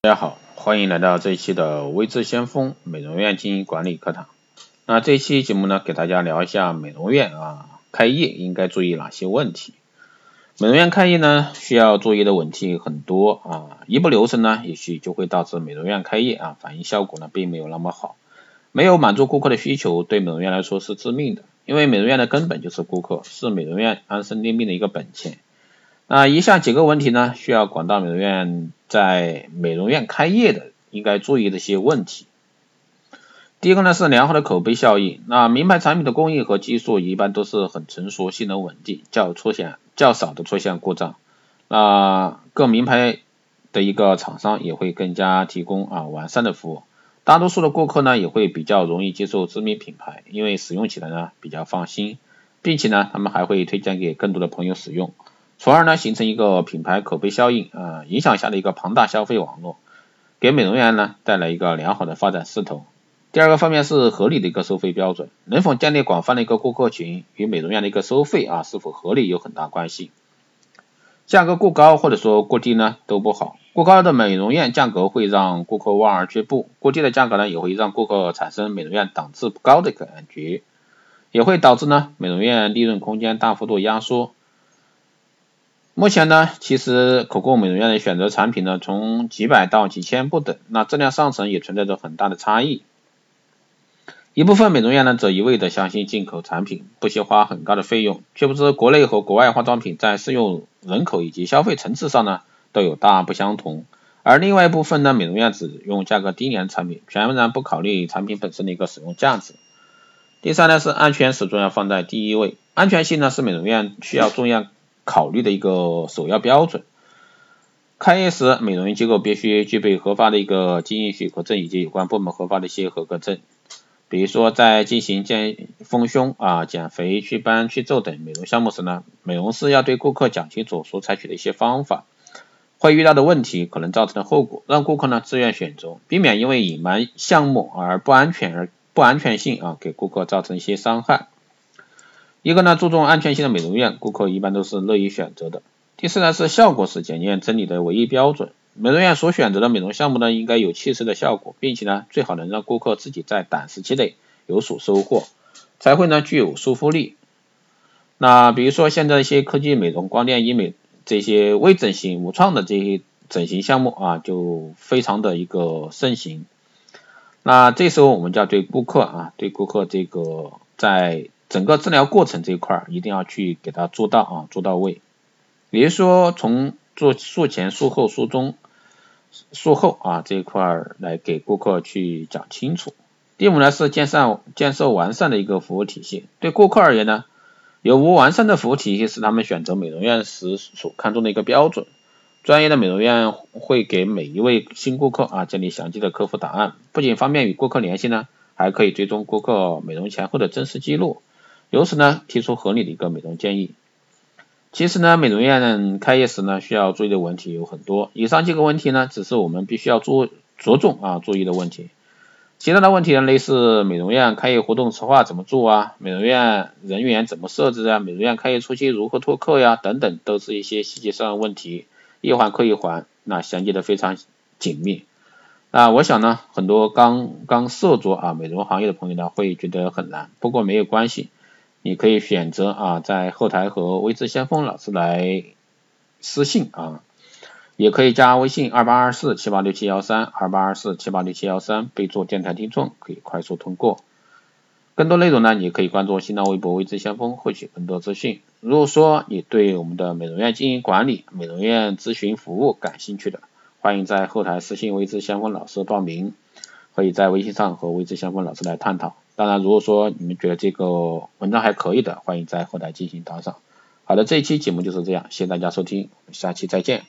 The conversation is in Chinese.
大家好，欢迎来到这一期的微智先锋美容院经营管理课堂。那这一期节目呢，给大家聊一下美容院啊开业应该注意哪些问题。美容院开业呢，需要注意的问题很多啊，一不留神呢，也许就会导致美容院开业啊反应效果呢并没有那么好，没有满足顾客的需求，对美容院来说是致命的。因为美容院的根本就是顾客，是美容院安身立命的一个本钱。那以下几个问题呢，需要广大美容院在美容院开业的应该注意的一些问题。第一个呢是良好的口碑效应。那名牌产品的工艺和技术一般都是很成熟、性能稳定，较出现较少的出现故障。那各名牌的一个厂商也会更加提供啊完善的服务。大多数的顾客呢也会比较容易接受知名品牌，因为使用起来呢比较放心，并且呢他们还会推荐给更多的朋友使用。从而呢，形成一个品牌口碑效应啊，影响下的一个庞大消费网络，给美容院呢带来一个良好的发展势头。第二个方面是合理的一个收费标准，能否建立广泛的一个顾客群，与美容院的一个收费啊是否合理有很大关系。价格过高或者说过低呢都不好，过高的美容院价格会让顾客望而却步，过低的价格呢也会让顾客产生美容院档次不高的感觉，也会导致呢美容院利润空间大幅度压缩。目前呢，其实可供美容院的选择产品呢，从几百到几千不等，那质量上层也存在着很大的差异。一部分美容院呢，则一味的相信进口产品，不惜花很高的费用，却不知国内和国外化妆品在适用人口以及消费层次上呢，都有大不相同。而另外一部分呢，美容院只用价格低廉产品，全然不考虑产品本身的一个使用价值。第三呢，是安全始终要放在第一位，安全性呢，是美容院需要重要。考虑的一个首要标准。开业时，美容院机构必须具备合法的一个经营许可证以及有关部门合法的一些合格证。比如说，在进行减丰胸啊、减肥、祛斑、去皱等美容项目时呢，美容师要对顾客讲清楚所采取的一些方法，会遇到的问题，可能造成的后果，让顾客呢自愿选择，避免因为隐瞒项目而不安全而不安全性啊给顾客造成一些伤害。一个呢，注重安全性的美容院，顾客一般都是乐意选择的。第四呢，是效果是检验真理的唯一标准。美容院所选择的美容项目呢，应该有切实的效果，并且呢，最好能让顾客自己在短时期内有所收获，才会呢具有说服力。那比如说现在一些科技美容、光电医美这些微整形、无创的这些整形项目啊，就非常的一个盛行。那这时候我们就要对顾客啊，对顾客这个在整个治疗过程这一块儿一定要去给他做到啊做到位，比如说从做术前、术后、术中、术后啊这一块儿来给顾客去讲清楚。第五呢是建设建设完善的一个服务体系，对顾客而言呢，有无完善的服务体系是他们选择美容院时所看重的一个标准。专业的美容院会给每一位新顾客啊建立详细的客服档案，不仅方便与顾客联系呢，还可以追踪顾客美容前后的真实记录。由此呢，提出合理的一个美容建议。其实呢，美容院开业时呢，需要注意的问题有很多。以上几个问题呢，只是我们必须要注着重啊注意的问题。其他的问题呢，类似美容院开业活动策划怎么做啊，美容院人员怎么设置啊，美容院开业初期如何拓客呀，等等，都是一些细节上的问题，一环扣一环，那衔接的非常紧密。啊，我想呢，很多刚刚涉足啊美容行业的朋友呢，会觉得很难，不过没有关系。你可以选择啊，在后台和微智先锋老师来私信啊，也可以加微信二八二四七八六七幺三二八二四七八六七幺三，备注电台听众，可以快速通过。更多内容呢，你可以关注新浪微博微智先锋，获取更多资讯。如果说你对我们的美容院经营管理、美容院咨询服务感兴趣的，欢迎在后台私信微智先锋老师报名，可以在微信上和微智先锋老师来探讨。当然，如果说你们觉得这个文章还可以的，欢迎在后台进行打赏。好的，这一期节目就是这样，谢谢大家收听，下期再见。